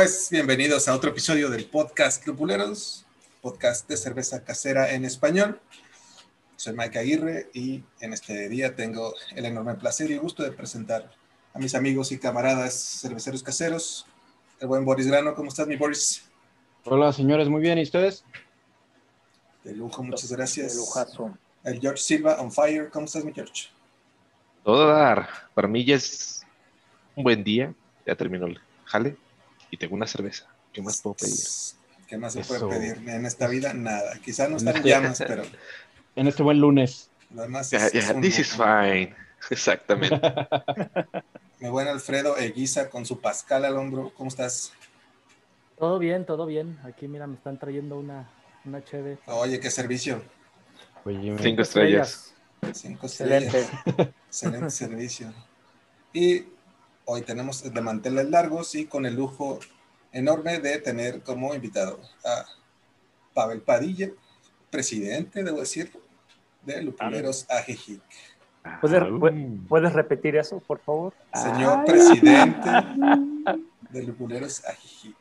Pues bienvenidos a otro episodio del podcast Lupuleros, podcast de cerveza casera en español. Soy Mike Aguirre y en este día tengo el enorme placer y gusto de presentar a mis amigos y camaradas cerveceros caseros. El buen Boris Grano, ¿cómo estás, mi Boris? Hola, señores, muy bien, ¿y ustedes? De lujo, muchas gracias. De lujazo. El George Silva on fire, ¿cómo estás, mi George? Todo dar. Para mí ya es un buen día. Ya terminó el jale y tengo una cerveza. ¿Qué más puedo pedir? ¿Qué más se Eso. puede pedir? En esta vida, nada. Quizá no están en Este- llamas, pero En este buen lunes. lo demás es, es un this is fine. Exactamente. Mi buen Alfredo Eguiza con su Pascal al hombro, ¿cómo estás? Todo bien, todo bien. Aquí, mira, me están trayendo una, una cheve. Oye, qué servicio. Oye, Cinco estrellas. Cinco estrellas. Excelente. Excelente servicio. Y hoy tenemos de manteles largos y con el lujo enorme de tener como invitado a Pavel Padilla, presidente, debo decirlo, de Lupuleros AGIC. ¿Puedes, pu- ¿Puedes repetir eso, por favor? Señor presidente de Lupuleros AGIC.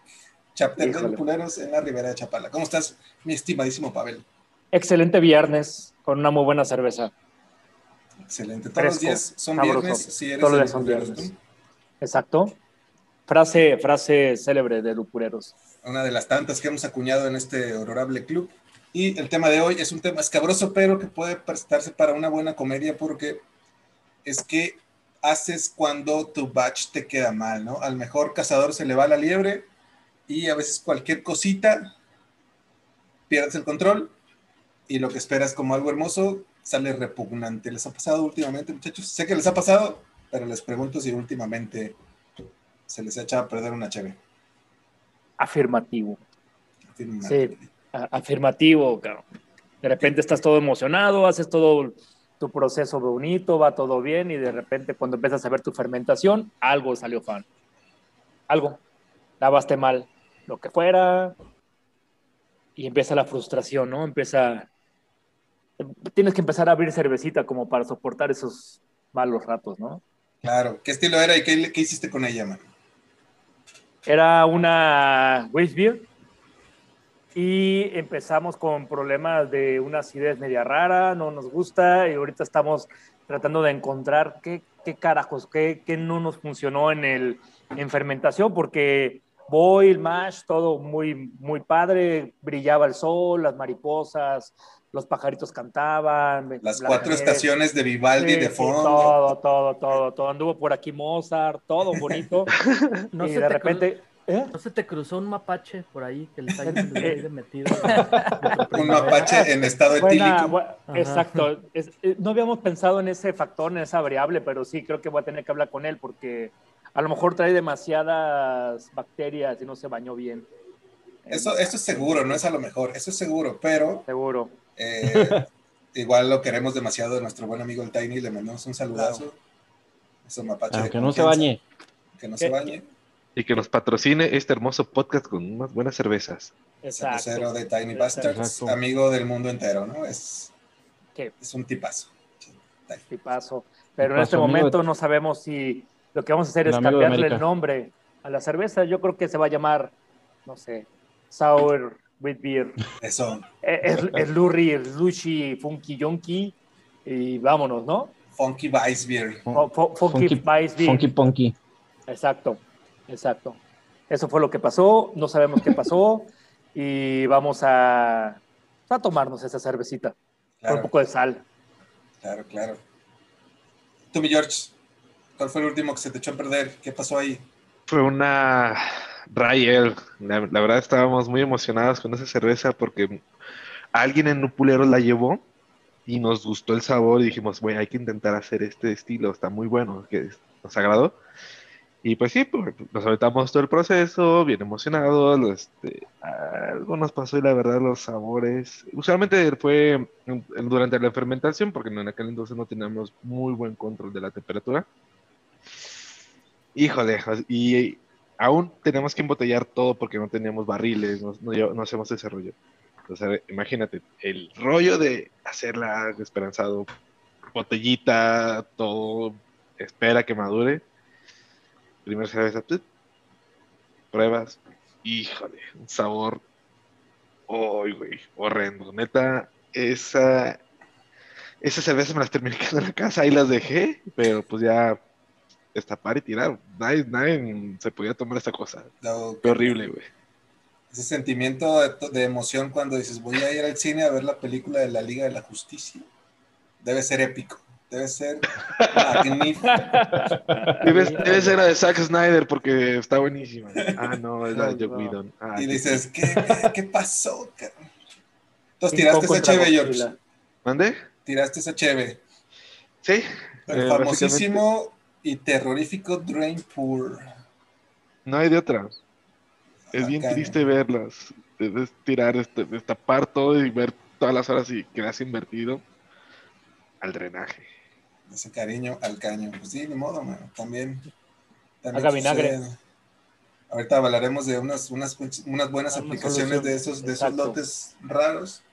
Chapter de. Lupuleros en la Ribera de Chapala. ¿Cómo estás, mi estimadísimo Pavel? Excelente viernes con una muy buena cerveza. Excelente. Todos los días son sabroso. viernes si eres Todos los de días son viernes. Exacto. Frase, frase célebre de Lupureros. una de las tantas que hemos acuñado en este honorable club. Y el tema de hoy es un tema escabroso, pero que puede prestarse para una buena comedia porque es que haces cuando tu batch te queda mal, ¿no? Al mejor cazador se le va la liebre y a veces cualquier cosita pierdes el control y lo que esperas como algo hermoso sale repugnante. ¿Les ha pasado últimamente, muchachos? Sé que les ha pasado, pero les pregunto si últimamente se les ha echado a perder una chévere. Afirmativo. Sí. A- afirmativo, cabrón. De repente estás todo emocionado, haces todo tu proceso bonito, va todo bien y de repente cuando empiezas a ver tu fermentación, algo salió fan. Algo. Lavaste mal lo que fuera y empieza la frustración, ¿no? Empieza... Tienes que empezar a abrir cervecita como para soportar esos malos ratos, ¿no? Claro. ¿Qué estilo era y qué, qué hiciste con ella, man? Era una Weiss Beer y empezamos con problemas de una acidez media rara, no nos gusta y ahorita estamos tratando de encontrar qué, qué carajos, qué, qué no nos funcionó en, el, en fermentación porque boil, mash, todo muy, muy padre, brillaba el sol, las mariposas, los pajaritos cantaban. Las la cuatro estaciones de Vivaldi Sí, de sí, fondo. todo, todo, todo, todo. Anduvo por aquí Mozart, todo bonito. No y se de te repente. ¿eh? ¿No se te cruzó un mapache por ahí que le está metido? Un mapache en estado Buena, etílico. bu- Ajá. exacto. Es- eh, no habíamos pensado en ese factor, en esa variable, pero sí creo que voy a tener que hablar con él porque a lo mejor trae demasiadas bacterias y no se bañó bien. Eso, eso es seguro, no es a lo mejor, eso es seguro, pero Seguro. eh, igual lo queremos demasiado de nuestro buen amigo el Tiny, le mandamos un saludazo. Es un mapache Ah, no se bañe. Que no se bañe. Y que nos patrocine este hermoso podcast con unas buenas cervezas. Exacto. Cervecero de Tiny. Bastards, Exacto. amigo del mundo entero, ¿no? Es, ¿Qué? es un tipazo. tipazo. Pero en este de- momento no sabemos si lo que vamos a hacer El es cambiarle el nombre a la cerveza. Yo creo que se va a llamar, no sé, Sour with Beer. Eso, Eh, Es, es Lurry, es Funky Yonky y vámonos, ¿no? Funky Vice Beer. Fu- fu- Funky, Funky- Vice Beer. Funky Punky. Exacto, exacto. Eso fue lo que pasó, no sabemos qué pasó y vamos a, a tomarnos esa cervecita con un poco de sal. claro, claro. Tú, mi George, ¿cuál fue el último que se te echó a perder? ¿Qué pasó ahí? Fue una Rayel. La, la verdad estábamos muy emocionados con esa cerveza porque alguien en Nupuleros la llevó y nos gustó el sabor y dijimos, güey, hay que intentar hacer este estilo, está muy bueno, que nos agradó. Y pues sí, pues, nos aventamos todo el proceso, bien emocionados, este, algo nos pasó y la verdad los sabores, usualmente fue durante la fermentación, porque en aquel entonces no teníamos muy buen control de la temperatura. Híjole, y aún tenemos que embotellar todo porque no teníamos barriles, no, hacemos ese rollo. Entonces, a ver, imagínate, el rollo de hacerla esperanzado, botellita, todo, espera que madure. Primera cerveza, pruebas. Híjole, un sabor. Uy, güey, horrendo. Neta, esa. Esas cervezas me las terminé quedando en la casa, ahí las dejé, pero pues ya destapar y tirar. Nadie, nadie se podía tomar esta cosa. No, Qué horrible, güey. Ese sentimiento de, de emoción cuando dices voy a ir al cine a ver la película de la Liga de la Justicia. Debe ser épico. Debe ser magnífico. Debe, debe ser la de Zack Snyder porque está buenísima. Ah, no, es la de Joe. Whedon. Ah, Y dices, ¿qué, qué, qué pasó? cabrón? Entonces tiraste esa cheve, George. ¿Mande? Tiraste esa cheve. Sí. El eh, famosísimo y terrorífico Drain Pour. básicamente, No hay de otra. Es bien triste verlas. Debes tirar, este, destapar todo y ver todas las horas y que has invertido al drenaje. Ese cariño al caño. Pues sí, ni modo, mano. También. también Haga vinagre. Ahorita hablaremos de unas, unas, unas buenas Una aplicaciones de esos, de esos lotes raros.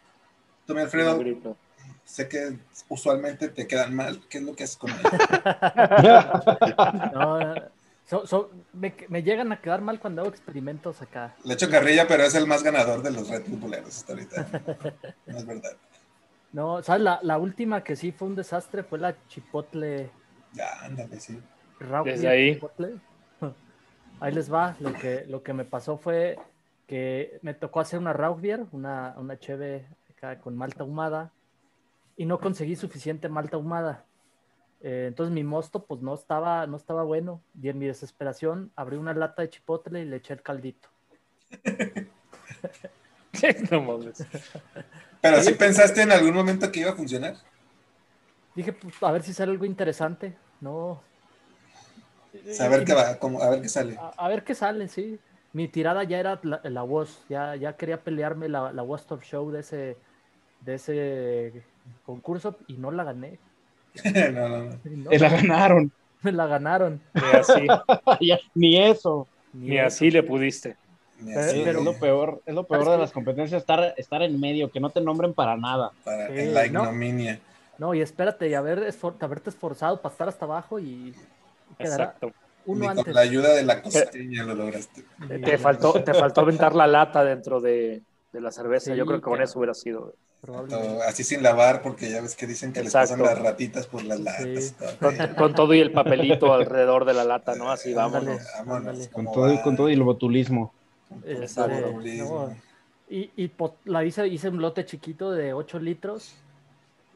Tú, mi Alfredo. Sé que usualmente te quedan mal. ¿Qué es lo que haces con ellos? No, so- so- me, me llegan a quedar mal cuando hago experimentos acá. Le echo carrilla, pero es el más ganador de los Red Bull Buleros hasta ahorita. No es verdad. No, ¿sabes? La, la última que sí fue un desastre fue la chipotle. Ya, ándale, sí. Desde Beer ahí. Chipotle. Ahí les va. Lo que, lo que me pasó fue que me tocó hacer una raw beer, una, una cheve acá con malta ahumada, y no conseguí suficiente malta ahumada. Eh, entonces mi mosto pues no estaba, no estaba bueno. Y en mi desesperación abrí una lata de chipotle y le eché el caldito. no mames. Pero sí pensaste en algún momento que iba a funcionar. Dije, pues a ver si sale algo interesante. No. Saber qué va, como, a ver qué sale. A, a ver qué sale, sí. Mi tirada ya era la, la voz, ya, ya quería pelearme la, la Worst of Show de ese, de ese concurso y no la gané. no, no, no. No, la ganaron. me la ganaron. Ni así, Ni eso. ni así le pudiste. Eh, pero- es lo peor, es lo peor de las competencias, estar, estar en medio, que no te nombren para nada. para, Sí, en la ¿no? ignominia. No, y espérate, y haber esfor- haberte esforzado para estar hasta abajo y Exacto. uno Ni antes. con la ayuda de la costeña lo lograste. Y- Te faltó, te faltó aventar la lata dentro de, de la cerveza. Sí, Yo creo que con eso hubiera sido. Así sin lavar, porque ya ves que dicen que Exacto. les pasan las ratitas por las latas. Sí. y todo. Con, con todo y el papelito alrededor de la lata, ¿no? Así Ándale. vámonos. Con ¿cómo todo, y- va? con todo y el botulismo. El Este, no, Y, la hice, hice un lote chiquito de 8 litros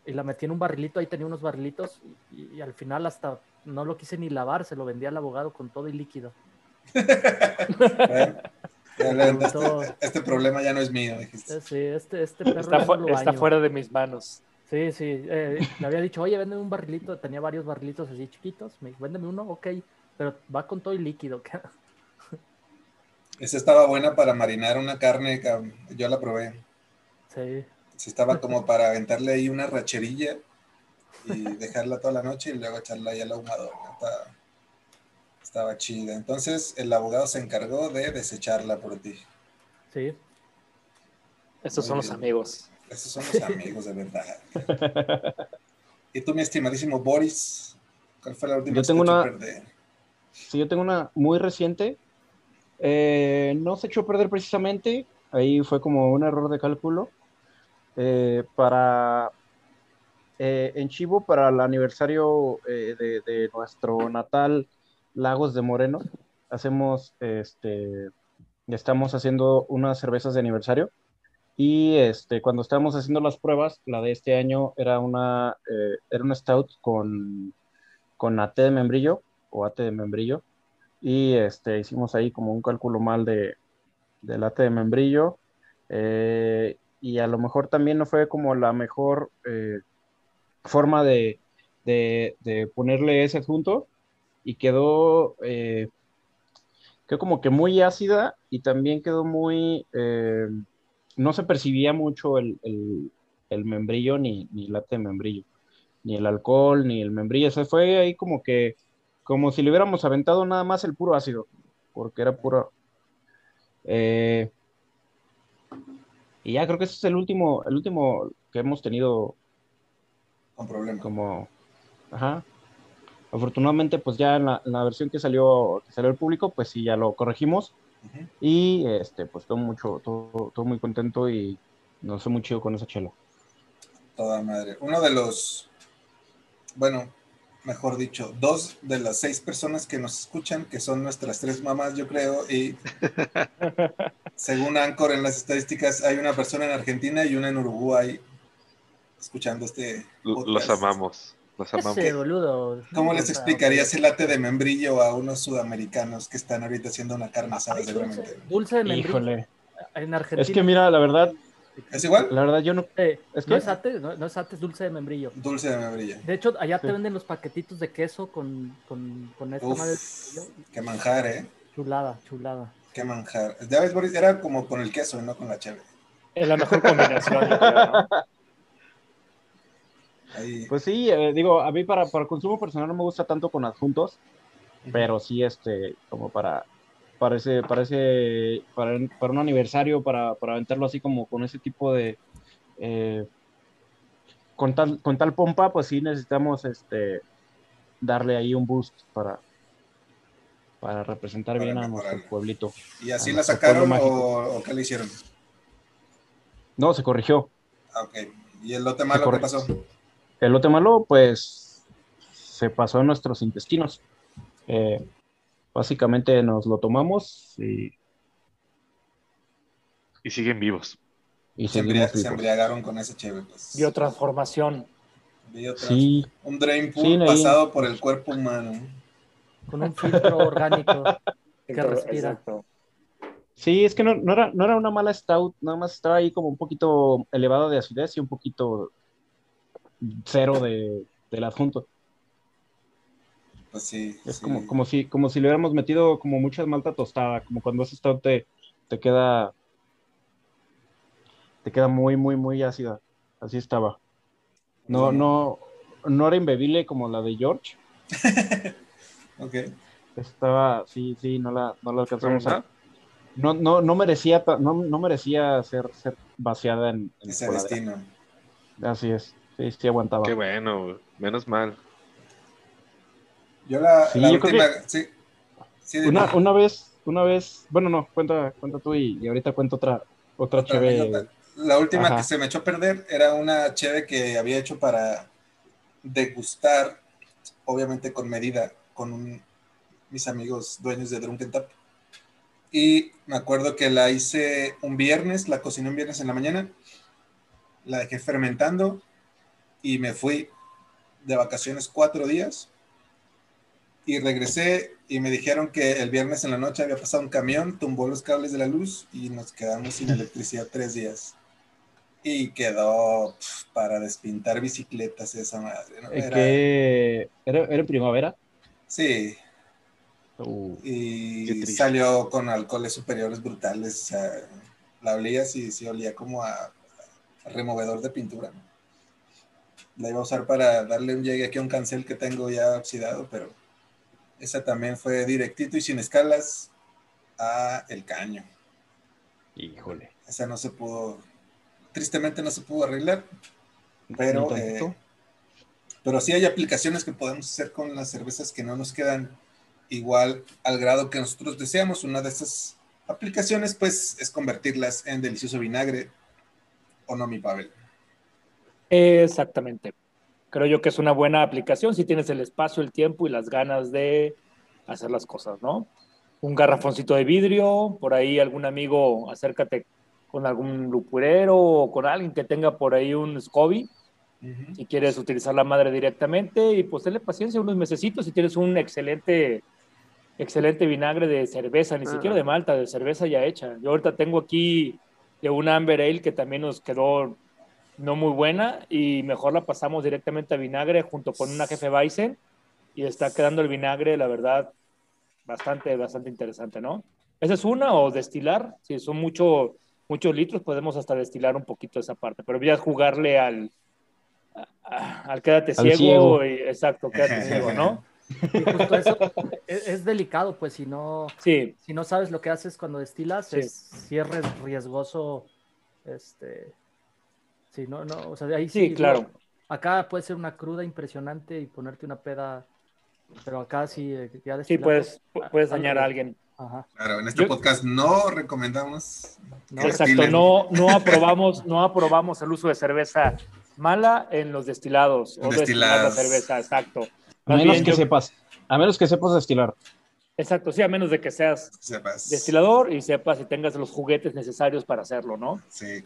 y la metí en un barrilito, ahí tenía unos barrilitos y, y al final hasta no lo quise ni lavar, se lo vendí al abogado con todo y líquido. Bueno, este, este problema ya no es mío, dijiste. Sí, este, este perro Está, fu- está fuera de mis manos. Sí, sí, eh, le había dicho, oye, véndeme un barrilito, tenía varios barrilitos así chiquitos, me dijo, véndeme uno, ok, pero va con todo y líquido. Esa estaba buena para marinar una carne, cabrón. yo la probé. sí, Sí, estaba como para aventarle ahí una racherilla y dejarla toda la noche y luego echarla ahí al ahumador. Estaba, estaba chida. Entonces el abogado se encargó de desecharla por ti. sí. Estos son los amigos. Esos son los amigos de verdad. Y tú, mi estimadísimo Boris, ¿cuál fue la última Yo vez que tengo te una- echó a perder? Sí, yo tengo una muy reciente. Eh, no se echó a perder precisamente. Ahí fue como un error de cálculo. Eh, para eh, en Chivo, para el aniversario eh, de, de nuestro natal Lagos de Moreno, hacemos este estamos haciendo unas cervezas de aniversario. Y este, cuando estábamos haciendo las pruebas, la de este año era una, eh, era una stout con, con AT de membrillo o AT de membrillo. Y este, hicimos ahí como un cálculo mal de, del AT de membrillo. eh, y a lo mejor también no fue como la mejor eh, forma de, de, de ponerle ese adjunto. Y quedó, eh, quedó como que muy ácida y también quedó muy... eh, no se percibía mucho el, el, el membrillo ni, ni el late de membrillo, ni el alcohol, ni el membrillo. Se fue ahí como que, como si le hubiéramos aventado nada más el puro ácido, porque era puro. Eh, y ya creo que ese es el último, el último que hemos tenido Con problema. como. Ajá. Afortunadamente, pues ya en la, en la versión que salió, que salió al público, pues sí, ya lo corregimos. Y este, pues todo mucho, todo, todo muy contento y no sé muy chido con esa chela. Toda madre. Uno de los, bueno, mejor dicho, dos de las seis personas que nos escuchan, que son nuestras tres mamás, yo creo, y según Anchor en las estadísticas, hay una persona en Argentina y una en Uruguay escuchando este. Podcast. Los amamos. Los amamos. Ese boludo. ¿Cómo les explicarías el late de membrillo a unos sudamericanos que están ahorita haciendo una carne asada seguramente? Dulce de membrillo. Híjole. En Argentina. Es que mira, la verdad, ¿Es igual? la verdad yo no... Eh, ¿Es no que? es ate, no, no es ate, es dulce de membrillo. Dulce de membrillo. De hecho, allá te venden los paquetitos de queso con, con, con esta Uf, madre. qué manjar, ¿eh? Chulada, chulada. Qué manjar. Ya ves, Boris, era como con el queso, no con la cheve. Es la mejor combinación. yo creo, ¿no? Ahí. Pues sí, eh, digo, a mí para, para consumo personal no me gusta tanto con adjuntos, pero sí, este, como para, para ese, para ese, para, para un aniversario, para, para aventarlo así como con ese tipo de, eh, con tal, con tal pompa, pues sí necesitamos, este, darle ahí un boost para, para representar Para bien a nuestro pueblito. ¿Y así la sacaron o, o qué le hicieron? No, se corrigió. Ah, ok. ¿Y el lote malo qué pasó? El lote malo, pues, se pasó en nuestros intestinos. Eh, básicamente nos lo tomamos y, Y siguen vivos. y Se, embriagaron con ese cheve, pues. Biotransformación. Biotrans- Sí, Un drain pool Sí, pasado por el cuerpo humano. Con un filtro orgánico. Que respira. Exacto. sí, es que no, no era, no era una mala stout, nada más estaba ahí como un poquito elevado de acidez y un poquito cero de, del adjunto. Pues sí. Es sí. como, como, si, como si le hubiéramos metido como mucha malta tostada, como cuando ese stout te, te queda te queda muy, muy, muy ácida. Así estaba. No, no, no era imbebible como la de George. Ok. Estaba, sí, sí, no la, no la alcanzamos a. No, no, no merecía, no, no merecía ser, ser vaciada en, en Ese destino. Así es. Sí, sí aguantaba. Qué bueno, menos mal. Yo la, Sí, la yo creo última. Sí. Sí. Una, una vez, una vez, bueno, no, cuenta, cuenta tú y, y ahorita cuento otra, otra, Otra. La última Ajá. que se me echó a perder era una cheve que había hecho para degustar, obviamente con medida, con un- mis amigos dueños de Drunken Tap. Y me acuerdo que la hice un viernes, la cociné un viernes en la mañana, la dejé fermentando y me fui de vacaciones cuatro días. Y regresé y me dijeron que el viernes en la noche había pasado un camión, tumbó los cables de la luz y nos quedamos sin electricidad tres días. Y quedó pf, para despintar bicicletas esa madre. ¿no? Era- era, era en primavera. Sí, Uh, y salió con alcoholes superiores brutales. O sea, la olías y sí olía como a, a removedor de pintura. ¿no? La iba a usar para darle un llegue aquí a un cancel que tengo ya oxidado, pero esa también fue directito y sin escalas a el caño. híjole. Esa no se pudo, tristemente no se pudo arreglar, pero, eh, pero sí hay aplicaciones que podemos hacer con las cervezas que no nos quedan igual al grado que nosotros deseamos. Una de esas aplicaciones, pues, es convertirlas en delicioso vinagre o no, mi Pavel. Exactamente. Creo yo que es una buena aplicación si tienes el espacio, el tiempo y las ganas de hacer las cosas, ¿no? Un garrafoncito de vidrio, por ahí algún amigo, acércate con algún lupurero o con alguien que tenga por ahí un SCOBY, si quieres utilizar la madre directamente y pues tenle paciencia unos mesecitos si tienes un excelente excelente vinagre de cerveza, ni Ah. siquiera de malta, de cerveza ya hecha. Yo ahorita tengo aquí de una Amber Ale que también nos quedó no muy buena y mejor la pasamos directamente a vinagre junto con una jefe Weizen y está quedando el vinagre, la verdad, bastante, bastante interesante, ¿no? Esa es una, o destilar, si son mucho, muchos litros, podemos hasta destilar un poquito esa parte, pero ya jugarle al, a- a- al quédate Al ciego, ciego. y- exacto, quédate ciego, ¿no? Y justo eso es, es delicado, pues si no, Sí, si no sabes lo que haces cuando destilas, Sí. es, sí es ries- riesgoso. Este, sí, no, no, o sea, ahí sí, sí, claro. digo, Acá puede ser una cruda impresionante y ponerte una peda, pero acá sí, eh, ya Sí, puedes, pu- puedes dañar a de- alguien. Claro, en este podcast no recomendamos. No, exacto, no, no, aprobamos, no aprobamos el uso de cerveza mala en los destilados. O destilados. cerveza, exacto. A menos que sepas, a menos que sepas destilar. Exacto, sí, a menos de que seas destilador y sepas y tengas los juguetes necesarios para hacerlo, ¿no? Sí,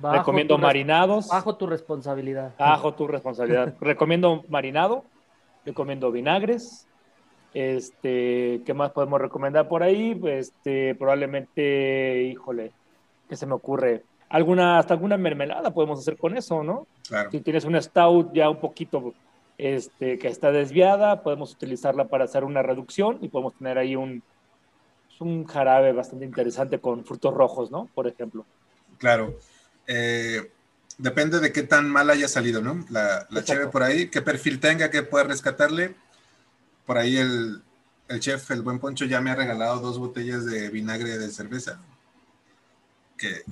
recomiendo marinados. Bajo tu responsabilidad. Bajo tu responsabilidad. recomiendo marinado, recomiendo vinagres. Este, ¿qué más podemos recomendar por ahí? Este, probablemente, híjole, ¿qué se me ocurre? Alguna, hasta alguna mermelada podemos hacer con eso, ¿no? Claro. Si tienes un stout ya un poquito este, que está desviada, podemos utilizarla para hacer una reducción y podemos tener ahí un, un jarabe bastante interesante con frutos rojos, ¿no? Por ejemplo. Claro. Eh, depende de qué tan mal haya salido, ¿no? La, la cheve por ahí, qué perfil tenga, que pueda rescatarle. Por ahí el, el, chef, el buen Poncho, ya me ha regalado dos botellas de vinagre de cerveza. Que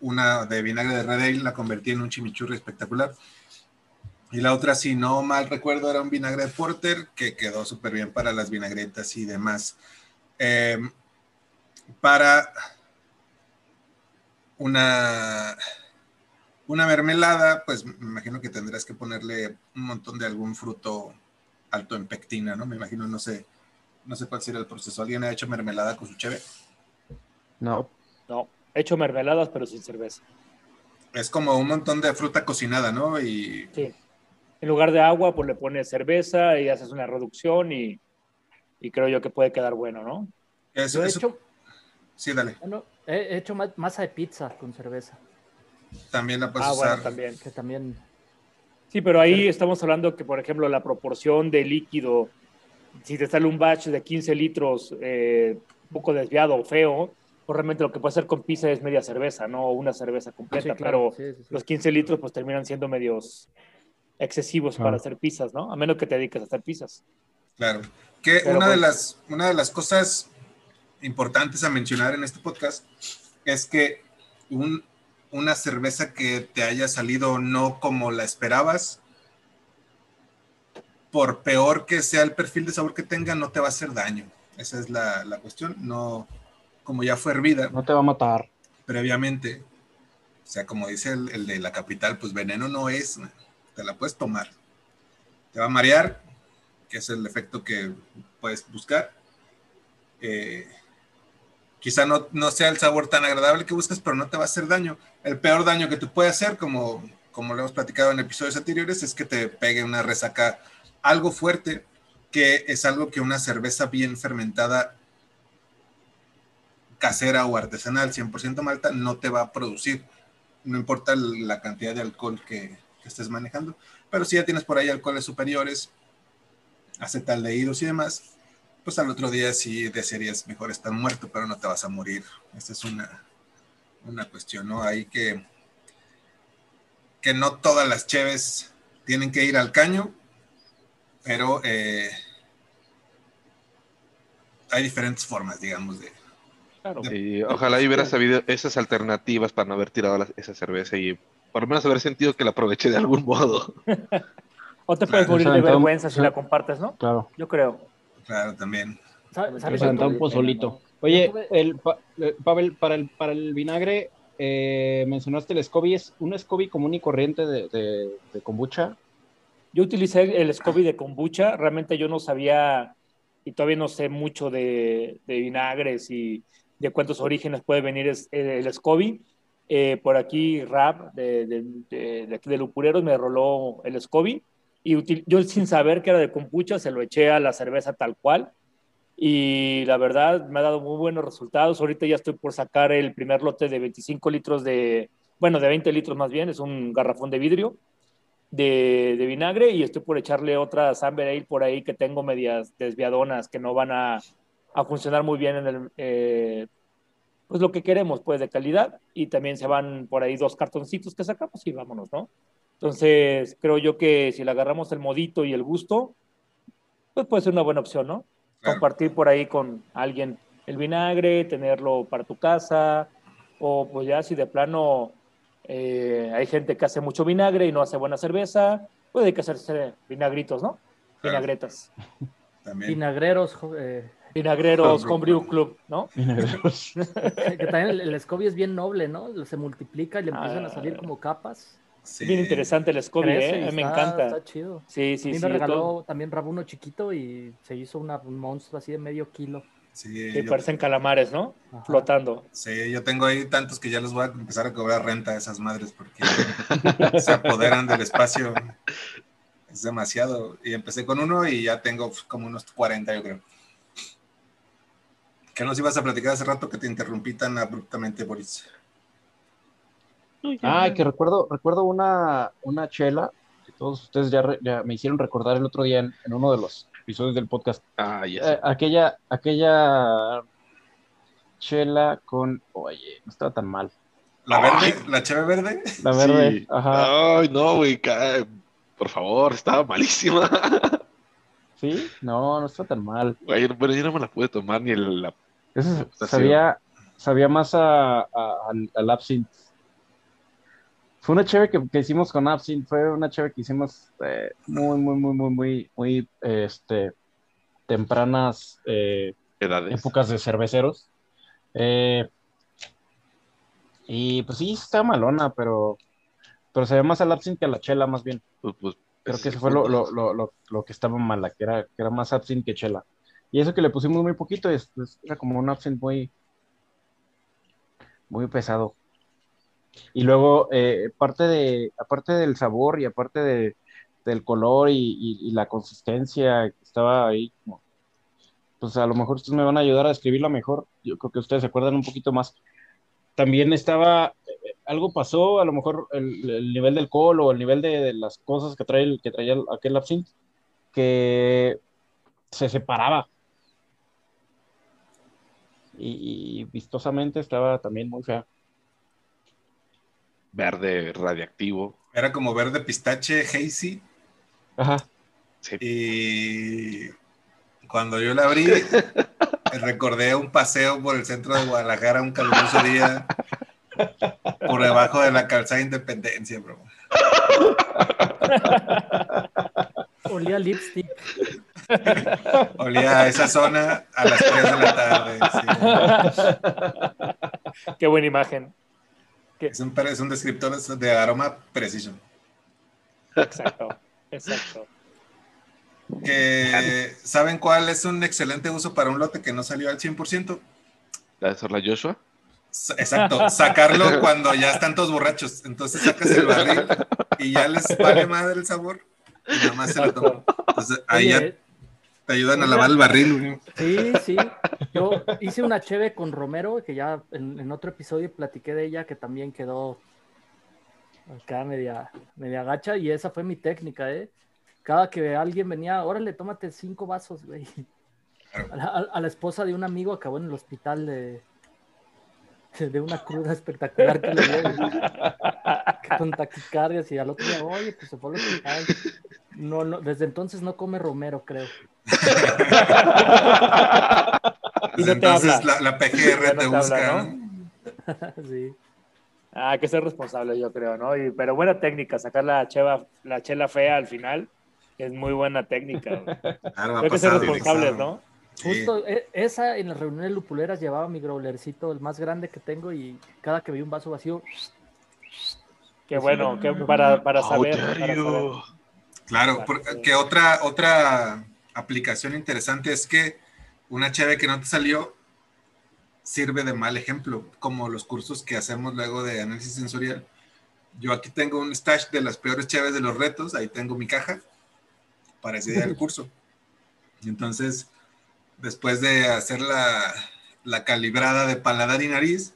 una de vinagre de Red Ale la convertí en un chimichurri espectacular. Y la otra, si no mal recuerdo, era un vinagre de porter que quedó súper bien para las vinagretas y demás. Em, para una, una mermelada, pues me imagino que tendrás que ponerle un montón de algún fruto alto en pectina, ¿no? Me imagino, no sé, no sé cuál sería el proceso. ¿Alguien ha hecho mermelada con su cheve? No. No, he hecho mermeladas, pero sin cerveza. Es como un montón de fruta cocinada, ¿no? Y sí en lugar de agua, pues le pones cerveza y haces una reducción y, creo yo que puede quedar bueno, ¿no? Eso, he hecho, sí, dale. He hecho masa de pizza con cerveza. También la puedes ah, usar. Bueno, también. Que también. Sí, pero ahí estamos hablando que, por ejemplo, la proporción de líquido, si te sale un batch de 15 litros eh, un poco desviado o feo, pues realmente lo que puede hacer con pizza es media cerveza, no una cerveza completa, pero los 15 litros pues terminan siendo medios excesivos para hacer pizzas, ¿no? A menos que te dediques a hacer pizzas. Claro. Que una, de las, una de las cosas importantes a mencionar en este podcast es que una cerveza que te haya salido no como la esperabas, por peor que sea el perfil de sabor que tenga, no te va a hacer daño. Esa es la, cuestión. No, como ya fue hervida. No te va a matar. Previamente. O sea, como dice el, el de la capital, pues veneno no es te la puedes tomar. Te va a marear, que es el efecto que puedes buscar. Eh, quizá no, no, sea el sabor tan agradable que buscas, pero no te va a hacer daño. El peor daño que te puede hacer, como, como lo hemos platicado en episodios anteriores, es que te pegue una resaca algo fuerte, que es algo que una cerveza bien fermentada casera o artesanal, 100% malta, no te va a producir. No importa la cantidad de alcohol que, estés manejando. Pero si ya tienes por ahí alcoholes superiores, acetaldehídos y demás, pues al otro día sí desearías mejor estar muerto, pero no te vas a morir. Esta es una, una cuestión, ¿no? Hay que, que no todas las cheves tienen que ir al caño, pero eh, hay diferentes formas, digamos, de... y ojalá hubiera sabido esas alternativas para no haber tirado esa cerveza y por lo menos haber sentido que la aproveché de algún modo. o te puedes morir de vergüenza si la compartes, ¿no? Claro. Yo creo. Claro, también. Presentar un pozolito. Oye, el, eh, Pavel, para el, para el vinagre, eh, mencionaste el SCOBY, ¿es un SCOBY común y corriente de, de, kombucha? Yo utilicé el SCOBY de kombucha, realmente yo no sabía y todavía no sé mucho de, de vinagres y de cuántos orígenes puede venir el SCOBY, eh, por aquí Rap de, de, de, de, Lupureros me roló el SCOBY y yo sin saber que era de kombucha se lo eché a la cerveza tal cual y la verdad me ha dado muy buenos resultados. Ahorita ya estoy por sacar el primer lote de 25 litros de, bueno, de 20 litros más bien, es un garrafón de vidrio de, de vinagre y estoy por echarle otras Amber Ale por ahí que tengo medias desviadonas que no van a, a funcionar muy bien en el, eh, pues lo que queremos, pues de calidad, y también se van por ahí dos cartoncitos que sacamos y vámonos, ¿no? Entonces, creo yo que si le agarramos el modito y el gusto, pues puede ser una buena opción, ¿no? Compartir por ahí con alguien el vinagre, tenerlo para tu casa, o pues ya si de plano eh, hay gente que hace mucho vinagre y no hace buena cerveza, puede que hacerse vinagritos, ¿no? Vinagretas. Vinagreros, eh, Vinagreros Homebrew Club, ¿no? Vinagreros. que también el, el SCOBY es bien noble, ¿no? Se multiplica y le empiezan a salir Ah. como capas. Sí. Bien interesante el Crece ¿eh? A me encanta. Está chido. Sí, A sí, mí sí. me regaló todo- también Rabuno chiquito y se hizo una- un monstruo así de medio kilo. Sí, Sí, yo, parecen calamares, ¿no? Ajá. Flotando. sí, yo tengo ahí tantos que ya les voy a empezar a cobrar renta a esas madres porque se apoderan del espacio. Es demasiado. Y empecé con uno y ya tengo como unos 40, yo creo. ¿Qué nos ibas a platicar hace rato que te interrumpí tan abruptamente, Boris? Ah, que recuerdo, recuerdo una, una chela que todos ustedes ya, re- ya me hicieron recordar el otro día en, en uno de los episodios del podcast. Ah, ya. Eh, aquella, aquella chela con, oye, no estaba tan mal. ¿La verde? ¿La cheve verde? La verde, Sí. ajá. Ay, no, güey. Por favor, estaba malísima. ¿Sí? No, no estaba tan mal. Güey, pero yo no me la pude tomar ni el, la. Eso sabía, sabía más a, a- al, al absinthe. Fue una chévere que, que hicimos con absinthe, fue una chévere que hicimos eh, muy, muy, muy, muy, muy, muy, este, tempranas eh, Edades. épocas de cerveceros. Eh, y pues sí, está malona, pero, pero se ve más al absinthe que a la chela, más bien. Pues, pues, Creo que es eso fue lo, lo, lo, lo, lo que estaba mala, que era, que era más absinthe que chela. Y eso que le pusimos muy poquito, es, es- era como un absinthe muy, muy pesado. Y luego, eh, parte de, aparte del sabor y aparte de, del color y, y- la consistencia estaba ahí, como, pues a lo mejor ustedes me van a ayudar a describirla mejor. Yo creo que ustedes se acuerdan un poquito más. También estaba, eh, algo pasó, a lo mejor el, el nivel del alcohol o el nivel de, de las cosas que trae que traía el- aquel absinthe, que se separaba. Y vistosamente estaba también muy fea. Verde radiactivo. Era como verde pistache, hazy. Ajá. Sí. Y cuando yo la abrí, recordé un paseo por el centro de Guadalajara un caluroso día por debajo de la calzada Independencia, bro. Olía a lipstick. Olía a esa zona a las 3 de la tarde. sí. Qué buena imagen. Es, un, es un descriptor de aroma preciso. Exacto. Exacto. Que, ¿Saben cuál es un excelente uso para un lote que no salió al 100%? ¿La de Sorla Joshua? Exacto, sacarlo cuando ya están todos borrachos. Entonces sacas el barril y ya les vale madre el sabor y nada más se lo toman. Entonces ahí ya Oye, te ayudan a lavar el barril. güey. Sí, sí. Yo hice una cheve con Romero, que ya en, en otro episodio platiqué de ella, que también quedó acá media, media gacha, y esa fue mi técnica, ¿eh? Cada que alguien venía, órale, tómate cinco vasos, güey. A la, a- a la esposa de un amigo acabó en el hospital de, de una cruda espectacular que le dio, con taquicardias, y al otro día, oye, pues se fue al hospital. No, no, desde entonces no come Romero, creo. No Entonces la, la PGR no te te habla, busca. ¿no? ¿no? sí. Ah, hay que ser responsable, yo creo, ¿no? Y- pero buena técnica, sacar la, cheva, la chela fea al final es muy buena técnica. Claro, Hay que ser responsables. ¿no? Sí. Justo e- esa en las reuniones lupuleras llevaba mi growlercito, el más grande que tengo, y cada que veía un vaso vacío, Qué bueno, que para, para saber. dare para saber. Claro, you. Claro, por- sí. que otra, otra aplicación interesante es que una cheve que no te salió sirve de mal ejemplo, como los cursos que hacemos luego de análisis sensorial. Yo aquí tengo un stash de las peores cheves de los retos, ahí tengo mi caja para ese día del curso. Entonces, después de hacer la, la calibrada de paladar y nariz,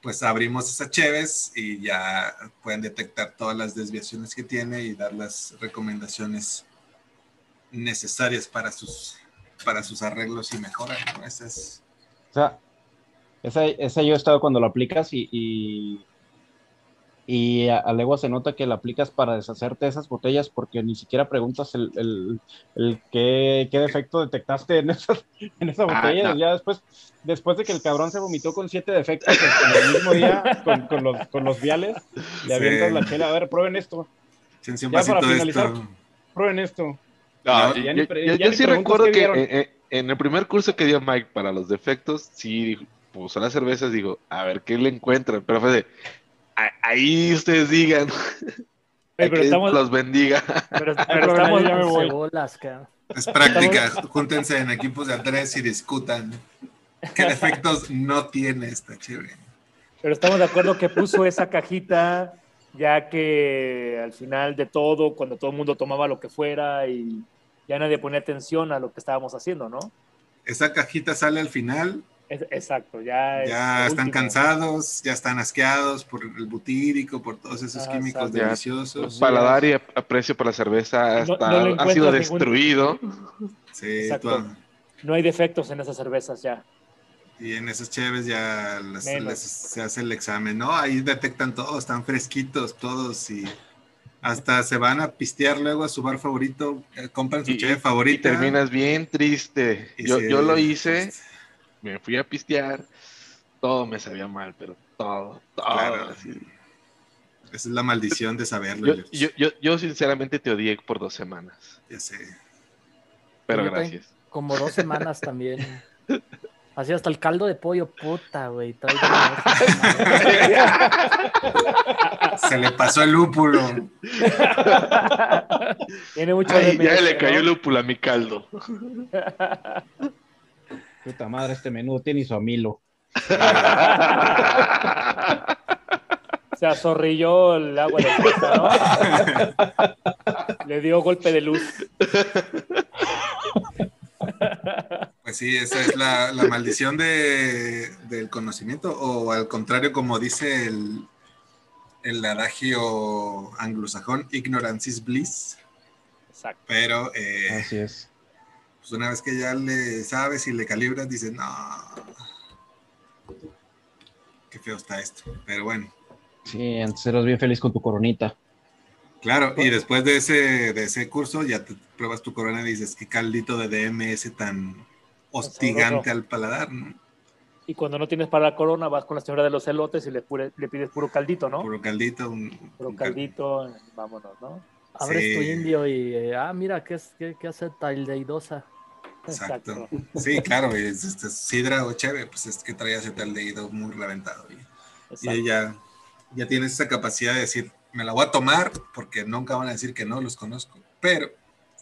pues abrimos esas cheves y ya pueden detectar todas las desviaciones que tiene y dar las recomendaciones necesarias para sus, para sus arreglos y mejoras. ¿no? Esa es, O sea, esa, esa yo he estado cuando lo aplicas y, y, y a, a legua se nota que la aplicas para deshacerte de esas botellas porque ni siquiera preguntas el, el, el qué, qué defecto detectaste en esas, en esa Ah, botella. no. Ya después, después de que el cabrón se vomitó con siete defectos en el mismo día con, con los, con los viales, le Sí. avientas la chela. A ver, prueben esto, Ya para finalizar. esto. prueben esto. No, Ya yo, ni yo- yo- yo sí recuerdo que en el primer curso que dio Mike para los defectos, sí puso las cervezas, digo, a ver qué le encuentran, pero fue de, ahí ustedes digan. pero que estamos- los bendiga. Pero, pero estamos, ya me voy. Cebolas. Es práctica. Júntense en equipos de tres y discutan. ¿Qué defectos no tiene esta chévere? pero estamos de acuerdo que puso esa cajita, ya que al final de todo, cuando todo el mundo tomaba lo que fuera y ya nadie ponía atención a lo que estábamos haciendo, ¿no? Esa cajita sale al final, Es- exacto, ya. ya están cansados, ya están asqueados por el butírico, por todos esos Ah, químicos exacto. Ya, deliciosos. Paladar y ap- aprecio por la cerveza No- no ha sido ningún- destruido. Sí, Exacto. tú- No hay defectos en esas cervezas ya. Y en esas chéves ya se hace el examen, ¿no? Ahí detectan todos, están fresquitos todos y hasta se van a pistear luego a su bar favorito, eh, compran su Y- cheve Y favorita. terminas bien triste. y Yo, se- yo lo hice, me fui a pistear, todo me sabía mal, pero todo, todo. Claro. así. Esa es la maldición de saberlo. Yo, yo, yo, yo sinceramente te odié por dos semanas, Ya sé. pero gracias. Como dos semanas también. Así hasta el caldo de pollo, puta, güey. Se le pasó el lúpulo. Tiene mucho Ay, ya le cayó ¿no? lúpulo a mi caldo. Puta madre, este menú tiene su amilo. Se azorrilló el agua de fiesta, ¿no? Le dio golpe de luz. Sí, esa es la, la maldición de, del conocimiento, o al contrario, como dice el, el adagio anglosajón, ignorance is bliss, Exacto. pero eh, Así es. pues una vez que ya le sabes y le calibras, dices, no, qué feo está esto, pero bueno. Sí, antes eras bien feliz con tu coronita. Claro, y después de ese, de ese curso ya te pruebas tu corona y dices, qué caldito de DMS tan hostigante al paladar, ¿no? Y cuando no tienes para la corona, vas con la señora de los elotes y le, pure- le pides puro caldito, ¿no? Puro caldito. Un, Puro un cal- caldito, vámonos, ¿no? Abres Sí. tu indio y, eh, ah, mira, ¿qué, es, qué, qué hace Taldeidosa? Exacto. Sí, claro, y es, este, sidra o cheve, pues es que trae acetaldehído muy reventado. Y, y ya, ya tienes esa capacidad de decir, me la voy a tomar porque nunca van a decir que no, los conozco, pero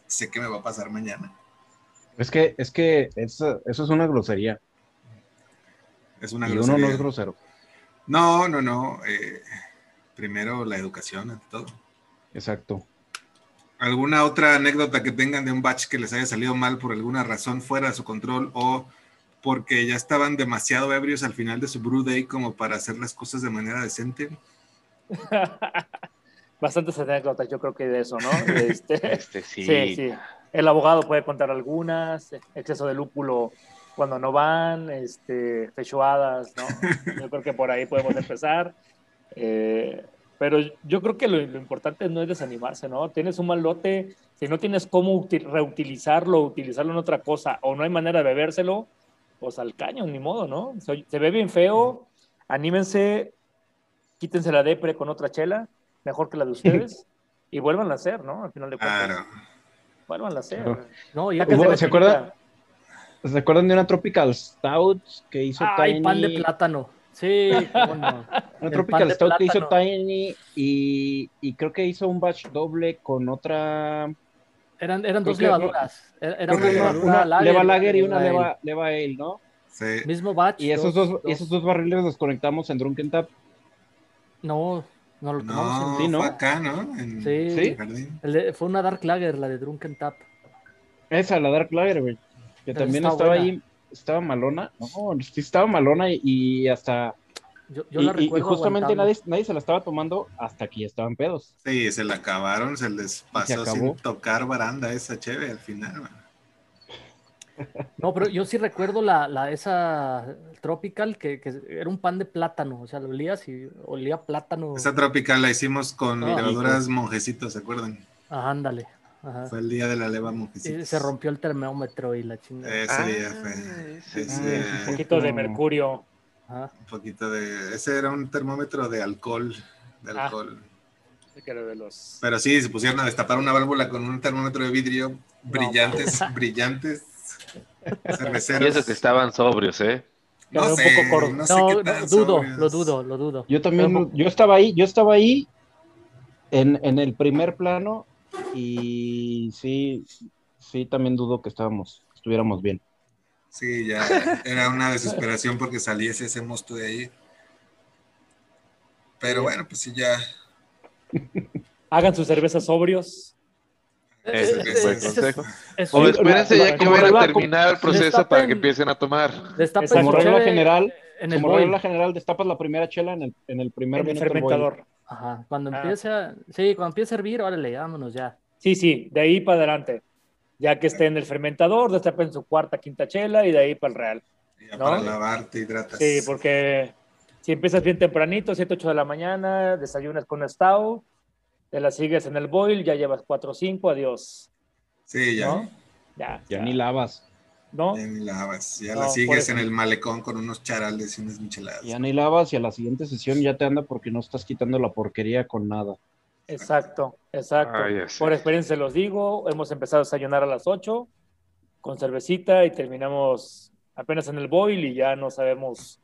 sé que me va a pasar mañana. Es que, es que eso, eso es una grosería. Es una y uno no es grosero. No, no, no. eh, primero la educación ante todo. Exacto. ¿Alguna otra anécdota que tengan de un batch que les haya salido mal por alguna razón fuera de su control o porque ya estaban demasiado ebrios al final de su brew day como para hacer las cosas de manera decente? Bastantes anécdotas, yo creo que de eso, ¿no? Este, Este, sí. sí, sí. El abogado puede contar algunas, exceso de lúpulo cuando no van, este, fechoadas, ¿no? Yo creo que por ahí podemos empezar. Eh, pero yo creo que lo, lo importante no es desanimarse, ¿no? Tienes un mal lote, si no tienes cómo uti- reutilizarlo, utilizarlo en otra cosa, o no hay manera de bebérselo, pues al caño, ni modo, ¿no? Se, se ve bien feo, anímense, quítense la depre con otra chela, mejor que la de ustedes, y vuelvan a hacer, ¿no? Al final de cuentas, Claro. Vuelvan a hacer. No, y Sáquense Hubo- la ¿se espinita. acuerda? ¿Se acuerdan de una Tropical Stout que hizo Ay, Tiny? pan de plátano. Sí, cómo no. Una El Tropical Stout que hizo plátano. Tiny y, y creo que hizo un batch doble con otra. Eran, eran dos que- levaduras. Era era una que levadura Una lager leva lager y una leva, leva ale, ¿no? Sí. Mismo batch. Y esos dos, esos dos barriles los conectamos en Drunken Tap. No, no lo tomamos No, en Sí, ¿no? fue acá, ¿no? En Sí. Sí. Jardín. El de- fue una Dark Lager, la de Drunken Tap. Esa, la Dark Lager, güey. Que Pero también estaba buena. ahí, estaba malona. No, sí estaba malona y, y hasta. Yo, yo y, la y- y recuerdo justamente nadie, nadie se la estaba tomando hasta que ya estaban pedos. Sí, se la acabaron, se les pasó sin tocar baranda esa cheve al final. man. No, pero yo sí recuerdo la, la esa Tropical, que, que era un pan de plátano. O sea, lo olías y olía plátano. Esa tropical la hicimos con Ah, levaduras monjecitos, ¿se acuerdan? Ajá, ándale. Ajá. Fue el día de la leva Y monjecitos. se rompió el termómetro y la chingada. Ese Ah, día fue. ese ese- día. Un poquito de mercurio. Ajá. un poquito de. Ese era un termómetro de alcohol. De Ah. alcohol. que era de los... Pero sí, se pusieron a destapar una válvula con un termómetro de vidrio. Brillantes, brillantes. Cerveceros. Y eso que estaban sobrios, ¿eh? No un poco no sé No, qué no, dudo, sobrios. lo dudo, lo dudo. Yo también, yo estaba ahí, yo estaba ahí en, en el primer plano y sí, sí, también dudo que estábamos, estuviéramos bien. Sí, ya era una desesperación porque saliese ese monstruo de ahí. Pero bueno, pues sí, ya. Hagan sus cervezas sobrios. Ese es- el ese es- consejo. es- O espérense ya que vayan a terminar el proceso para que empiecen a tomar. Como regla general, en el Como boil. regla general, destapas la primera chela en el, en el primer En el fermentador. Ajá, cuando Ah. empiece a, sí, cuando empiece a hervir, órale, vámonos ya. Sí, sí, de ahí para adelante. Ya que esté en el fermentador, destapen su cuarta, quinta chela y de ahí para el real. ya ¿No? para lavarte, hidratas. Sí, porque si empiezas bien tempranito, 7, 8 de la mañana, desayunas con stout, te la sigues en el boil, ya llevas 4 o 5, adiós. Sí, ya. ¿No? Ya. Ya ni lavas. ¿No? Ya ni lavas. Ya No, la sigues en el malecón con unos charales y unas micheladas. Ya ni lavas y a la siguiente sesión ya te anda porque no estás quitando la porquería con nada. Exacto, exacto. Ah. Por experiencia los digo, hemos empezado a desayunar a las 8 con cervecita y terminamos apenas en el boil y ya no sabemos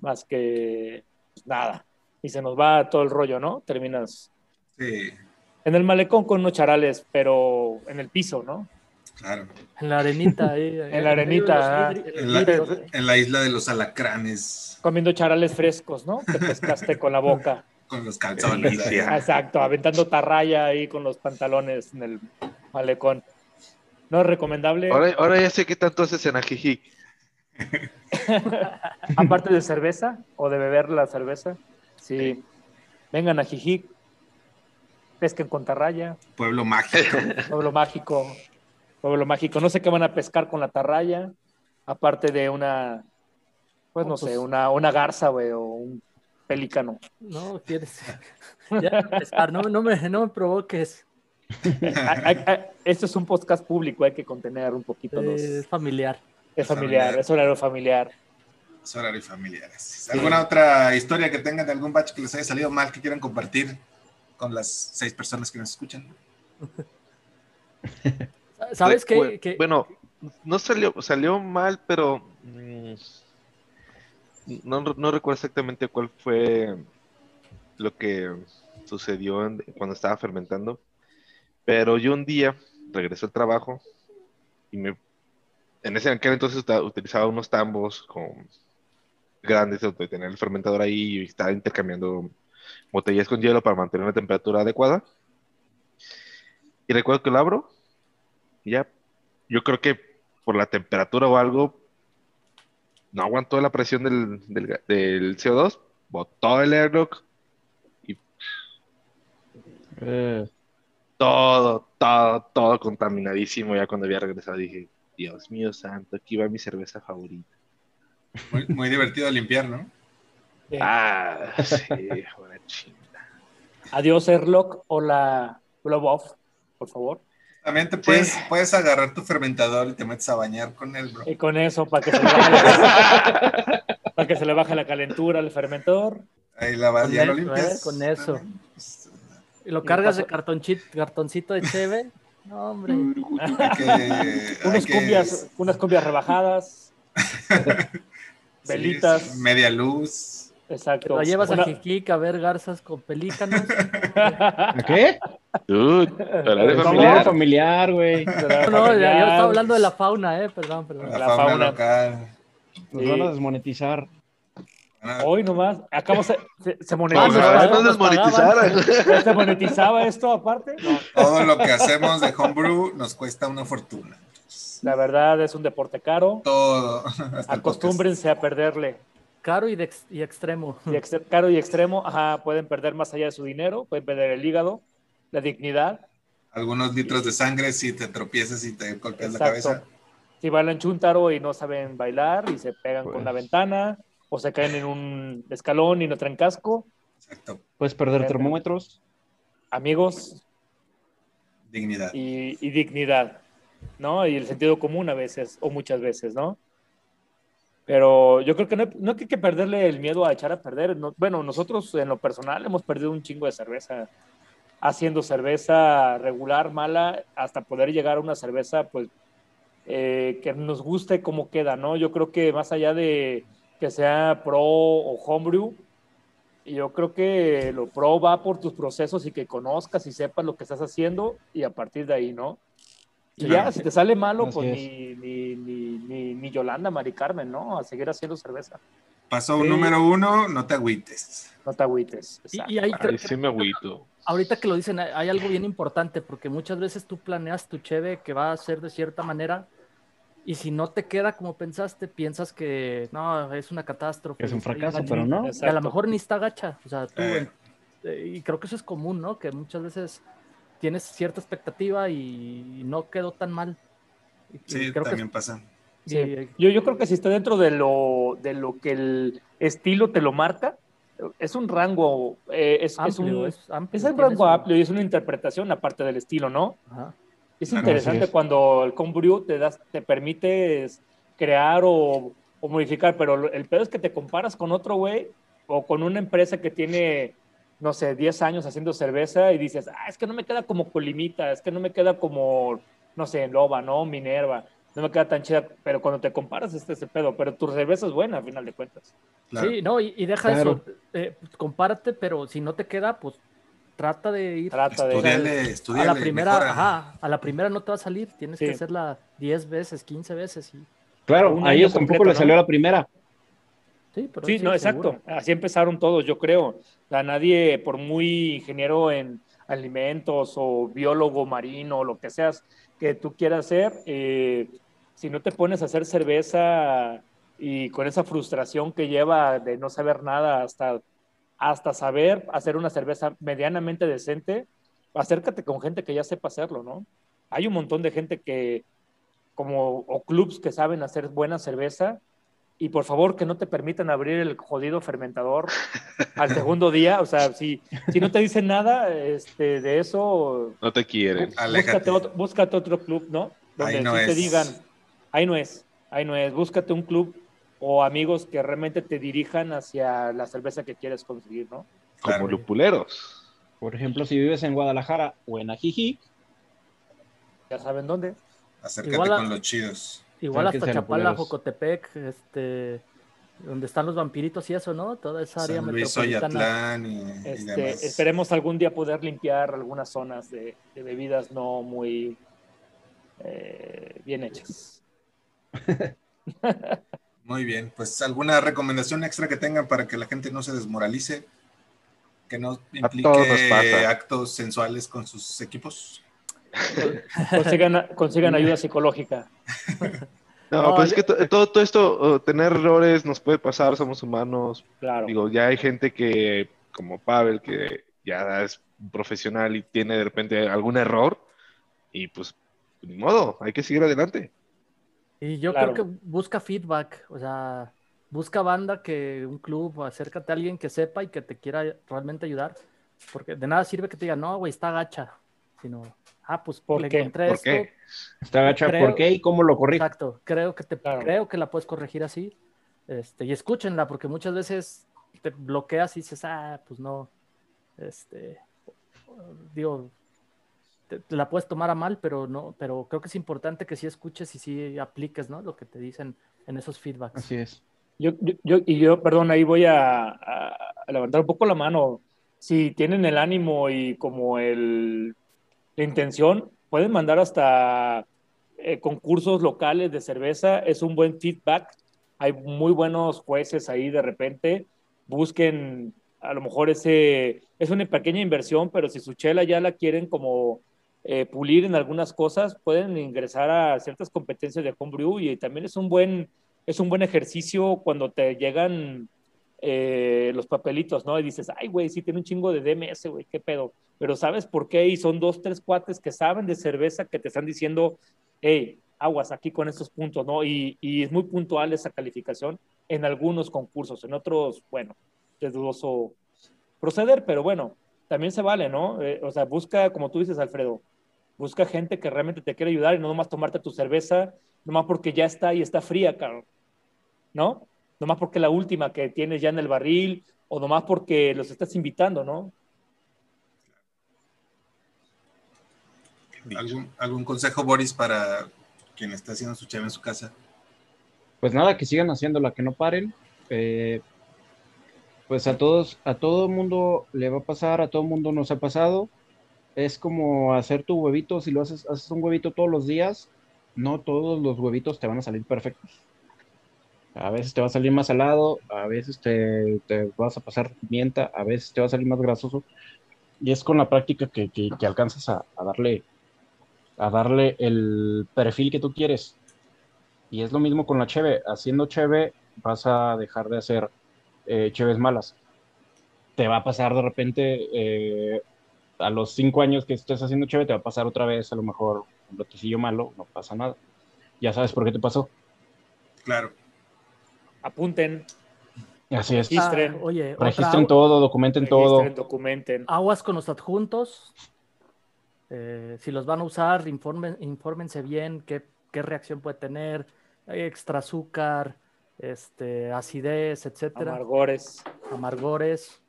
más que pues, nada. Y se nos va todo el rollo, ¿no? Terminas Sí, en el malecón con unos charales, pero en el piso, ¿no? claro. En la arenita. ahí, En la arenita, en los la, vidrios. en la isla de los alacranes, Comiendo charales frescos, ¿no? Que pescaste con la boca. con los calzones. Exacto, aventando tarraya ahí con los pantalones en el malecón. No es recomendable. Ahora, ahora ya sé qué tanto haces en Ajijic. aparte de cerveza o de beber la cerveza, sí, vengan a Jijic, pesquen con tarraya, Pueblo mágico. pueblo mágico, pueblo mágico. No sé qué van a pescar con la tarraya, aparte de una, pues no Oh, pues- sé, una, una garza, güey, o un pelícano. No, quieres. Ya, pescar, no, no, me, no me provoques. Hay- hay- hay- Esto es un podcast público, hay que contener un poquito los... Es familiar. Es familiar, es horario familiar. Es horario familiares. ¿Alguna otra historia que tengan de algún batch que les haya salido mal que quieran compartir con las seis personas que nos escuchan? ¿Sabes qué? Que- Bueno, no salió, salió mal, pero mm, no, no recuerdo exactamente cuál fue lo que sucedió en- cuando estaba fermentando. Pero yo un día regresé al trabajo y me en ese en aquel entonces utilizaba unos tambos con grandes de tener el fermentador ahí y estaba intercambiando botellas con hielo para mantener una temperatura adecuada. Y recuerdo que lo abro y ya, yo creo que por la temperatura o algo, no aguantó la presión del, del, ga- del CO2, botó el airlock y Eh, todo, todo, todo contaminadísimo. Ya cuando había regresado dije, Dios mío santo, aquí va mi cerveza favorita. Muy, muy divertido limpiar, ¿no? Eh, Ah, sí, buena chinga. Adiós, Airlock. Hola, Blow Off, por favor. También te puedes, puedes agarrar tu fermentador y te metes a bañar con él, bro. Y con eso, para que se le baje la, para que se le baje la calentura al fermentador. Ahí la vas, Con ya lo limpias. ¿eh? Con eso. Pues, Y lo cargas de cartonchito, cartoncito de cheve. No, hombre. que- Unas que- cumbias, unas cumbias rebajadas. sí, Velitas. media luz. Exacto. Lo llevas Una- a Jiquic a ver garzas con pelícanos. ¿A qué? Dude, ¿Cómo? familiar. familiar, güey. No, no, ya, yo estaba hablando de la fauna, eh. Perdón, perdón. La, La fauna, fauna. local. Nos Sí. van a desmonetizar. Ah, Hoy nomás. Acá se, se, se monetizaba. ¿Ya ¿Se monetizaba esto aparte? No. Todo lo que hacemos de homebrew nos cuesta una fortuna. La verdad es un deporte caro. Todo. Acostúmbrense a perderle. Caro y, de ex- y extremo. Y ex- caro y extremo, ajá, pueden perder más allá de su dinero, pueden perder el hígado, la dignidad. Algunos litros de sangre si te tropiezas y te golpeas la cabeza. Si bailan chuntaro y no saben bailar y se pegan con Pues. la ventana o se caen en un escalón y no traen casco, Exacto. Puedes perder termómetros. amigos Dignidad. y, y dignidad, ¿no? Y el sentido común a veces o muchas veces, ¿no? Pero yo creo que no, no hay que perderle el miedo a echar a perder. No- bueno, nosotros en lo personal hemos perdido un chingo de cerveza haciendo cerveza regular, mala, hasta poder llegar a una cerveza, pues, eh, que nos guste cómo queda, ¿no? Yo creo que más allá de que sea pro o homebrew, yo creo que lo pro va por tus procesos y que conozcas y sepas lo que estás haciendo y a partir de ahí, ¿no? Y ya, si te sale malo, pues ni, ni, ni, ni, Yolanda, Mari Carmen, ¿no? A seguir haciendo cerveza. Pasó un número uno, no te agüites. No te agüites. Y, ahí sí me agüito. Ahorita que lo dicen, hay algo bien importante, porque muchas veces tú planeas tu cheve que va a ser de cierta manera, y si no te queda como pensaste, piensas que no, es una catástrofe. Es un fracaso, pero no. Y a lo mejor ni está gacha. O sea, tú, eh. Eh, y creo que eso es común, ¿no? Que muchas veces tienes cierta expectativa y no quedó tan mal. sí, creo también pasa. Sí. Yo, yo creo que si está dentro de lo, de lo que el estilo te lo marca, es un rango, eh, es, un, es, un rango amplio y es una interpretación aparte del estilo, ¿no? Es interesante cuando el Combrew te, das, te permite crear o, o, modificar, pero el pedo es que te comparas con otro güey o con una empresa que tiene no sé, 10 años haciendo cerveza y dices, ah, es que no me queda como Colimita, es que no me queda como, no sé, Loba, ¿no? Minerva, no me queda tan chida, pero cuando te comparas este ese pedo, pero tu cerveza es buena a final de cuentas. Sí, no, y, deja eso, eh, compárate, pero si no te queda, pues trata de ir. Trata de estudiale, a la primera, ajá, a la primera no te va a salir, tienes que hacerla 10 veces, 15 veces. Y... Claro, a ellos tampoco les salió la primera. Sí, pero sí, no, exacto. Así empezaron todos, yo creo. A nadie, por muy ingeniero en alimentos o biólogo marino o lo que seas que tú quieras ser, eh, si no te pones a hacer cerveza y con esa frustración que lleva de no saber nada hasta, hasta saber hacer una cerveza medianamente decente, acércate con gente que ya sepa hacerlo, ¿no? Hay un montón de gente que, como, o clubs que saben hacer buena cerveza, y por favor que no te permitan abrir el jodido fermentador al segundo día. O sea, si, si no te dicen nada este, de eso... No te quieren. Búscate otro, búscate otro club, ¿no? Donde ahí no te digan, ahí no es, ahí no es. Búscate un club o amigos que realmente te dirijan hacia la cerveza que quieres conseguir, ¿no? Como lupuleros. Por ejemplo, si vives en Guadalajara o en Ajijic. Ya saben dónde. Acércate con los chidos. Igual hasta Chapala, Jocotepec, este, donde están los vampiritos y eso, ¿no? Toda esa área San Luis, metropolitana. Y, este, esperemos algún día poder limpiar algunas zonas de, bebidas no muy eh, bien hechas. Muy bien, pues alguna recomendación extra que tengan para que la gente no se desmoralice, que no implique actos sensuales con sus equipos. consigan, ayuda psicológica. No, pues es que todo, todo esto, tener errores nos puede pasar, somos humanos. Claro. Digo, ya hay gente que, como Pavel, que ya es profesional y tiene de repente algún error, y pues, ni modo, hay que seguir adelante. Y yo creo que busca feedback, o sea, busca banda que un club, acércate a alguien que sepa y que te quiera realmente ayudar, porque de nada sirve que te diga, no, güey, está gacha, sino ah, pues ¿Por qué? ¿Por qué? Está agacha, ¿por qué y cómo lo corrijo? Exacto, creo que, te, creo que la puedes corregir así. Este, y escúchenla, porque muchas veces te bloqueas y dices, ah, pues no, este, digo, te, la puedes tomar a mal, pero no, pero creo que es importante que sí escuches y sí apliques, ¿no? Lo que te dicen en esos feedbacks. Así es. Yo, yo, y yo, perdón, ahí voy a, a levantar un poco la mano. Si tienen el ánimo y como el la intención, pueden mandar hasta eh, concursos locales de cerveza, es un buen feedback, hay muy buenos jueces ahí de repente, busquen a lo mejor ese, es una pequeña inversión, pero si su chela ya la quieren como eh, pulir en algunas cosas, pueden ingresar a ciertas competencias de homebrew y también es un buen, es un buen ejercicio cuando te llegan eh, los papelitos, ¿no? Y dices, ay, güey, sí tiene un chingo de DMS, güey, qué pedo. Pero ¿sabes por qué? Y son dos, tres cuates que saben de cerveza que te están diciendo, hey, aguas aquí con estos puntos, ¿no? Y, es muy puntual esa calificación en algunos concursos, en otros, bueno, es dudoso proceder, pero bueno, también se vale, ¿no? Eh, o sea, busca, como tú dices, Alfredo, busca gente que realmente te quiere ayudar y no nomás tomarte tu cerveza, nomás porque ya está y está fría, Carlos, ¿no? Nomás porque la última que tienes ya en el barril o nomás porque los estás invitando, ¿no? ¿Algún, algún consejo, Boris, para quien está haciendo su cheve en su casa. Pues nada, que sigan haciéndola, que no paren. Eh, pues a todos, a todo mundo le va a pasar, a todo mundo nos ha pasado. Es como hacer tu huevito, si lo haces, haces un huevito todos los días, no todos los huevitos te van a salir perfectos. A veces te va a salir más salado, a veces te, vas a pasar pimienta, a veces te va a salir más grasoso. Y es con la práctica que, alcanzas a, darle, a darle el perfil que tú quieres. Y es lo mismo con la cheve. Haciendo cheve vas a dejar de hacer eh, cheves malas. Te va a pasar de repente, eh, a los cinco años que estés haciendo cheve, te va a pasar otra vez a lo mejor un botecillo malo, no pasa nada. Ya sabes por qué te pasó. Claro apunten. Así es. Registren. Ah, oye, registren todo, documenten todo. documenten. Aguas con los adjuntos. Eh, si los van a usar, informen, infórmense bien qué, qué reacción puede tener, extra azúcar, este, acidez, etcétera. Amargores. Amargores.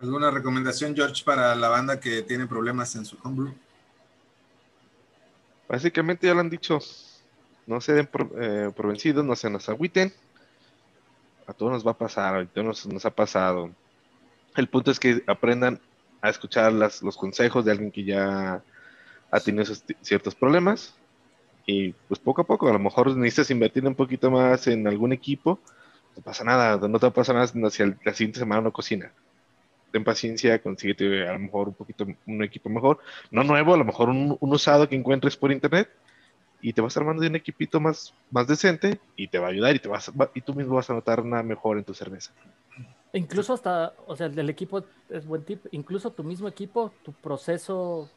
¿Alguna recomendación, George, para la banda que tiene problemas en su homebrew? Básicamente ya lo han dicho, no se den por, eh, vencidos, no se nos agüiten. A todos nos va a pasar, a todos nos, ha pasado. El punto es que aprendan a escuchar las, los consejos de alguien que ya ha tenido ciertos problemas. Y pues poco a poco, a lo mejor necesitas invertir un poquito más en algún equipo. No pasa nada, no te pasa nada si la siguiente semana no cocina. Ten paciencia, consíguete a lo mejor un poquito un equipo mejor. No nuevo, a lo mejor un usado que encuentres por internet y te vas armando de un equipito más, más decente y te va a ayudar y, te vas, y tú mismo vas a notar nada mejor en tu cerveza. Incluso hasta, o sea, el equipo es buen tip, incluso tu mismo equipo, tu proceso,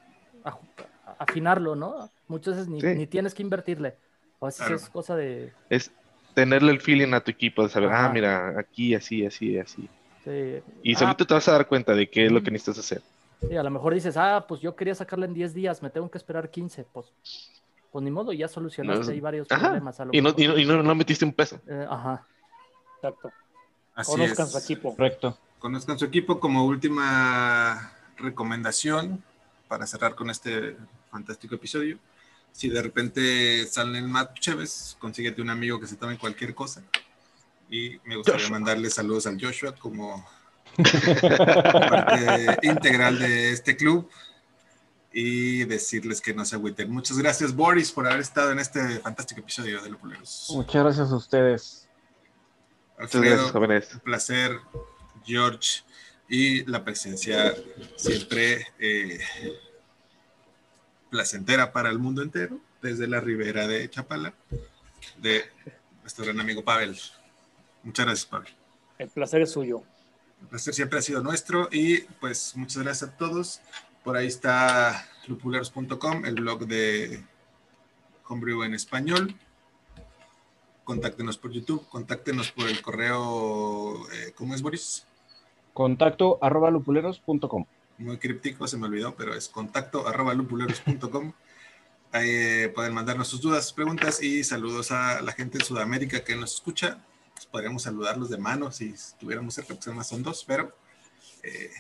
afinarlo, ¿no? Muchas veces ni, tienes que invertirle. A veces es cosa de... Es tenerle el feeling a tu equipo, de saber, ah, mira, aquí, así, así, así. Sí. Y ah. solito te vas a dar cuenta de qué es lo que necesitas hacer. Sí, a lo mejor dices, ah, pues yo quería sacarla en 10 días, me tengo que esperar 15, pues pues ni modo, ya solucionaste ahí varios problemas. y, no, y, no, metiste un peso. Eh, ajá. Exacto. Conozcan su equipo. Correcto. Conozcan su equipo como última recomendación para cerrar con este fantástico episodio. Si de repente salen más chéves, consíguete un amigo que se tome cualquier cosa. Y me gustaría mandarle saludos al Joshua como parte integral de este club y decirles que no se agüiten. Muchas gracias, Boris, por haber estado en este fantástico episodio de Lupuleros. Muchas gracias a ustedes. Alfredo, un placer, George, y la presencia siempre eh, placentera para el mundo entero, desde la ribera de Chapala, de nuestro gran amigo Pavel. Muchas gracias, Pavel. El placer es suyo. El placer siempre ha sido nuestro y pues muchas gracias a todos. Por ahí está lupuleros.com, el blog de Homebrew en español. Contáctenos por YouTube, contáctenos por el correo, eh, ¿cómo es Boris? Contacto arroba lupuleros.com. Muy críptico, se me olvidó, pero es contacto arroba lupuleros.com. Ahí eh, pueden mandarnos sus dudas, preguntas y saludos a la gente de Sudamérica que nos escucha. podríamos saludarlos de mano si estuviéramos cerca, pues además son dos, pero eh,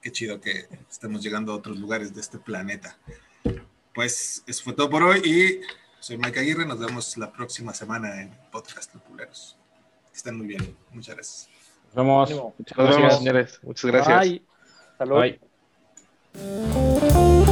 qué chido que estemos llegando a otros lugares de este planeta. Pues eso fue todo por hoy y soy Mike Aguirre. Nos vemos la próxima semana en Podcast Populeros. Estén muy bien. Muchas gracias. Nos vemos. Muchas gracias, señores. Muchas gracias. Bye. Bye.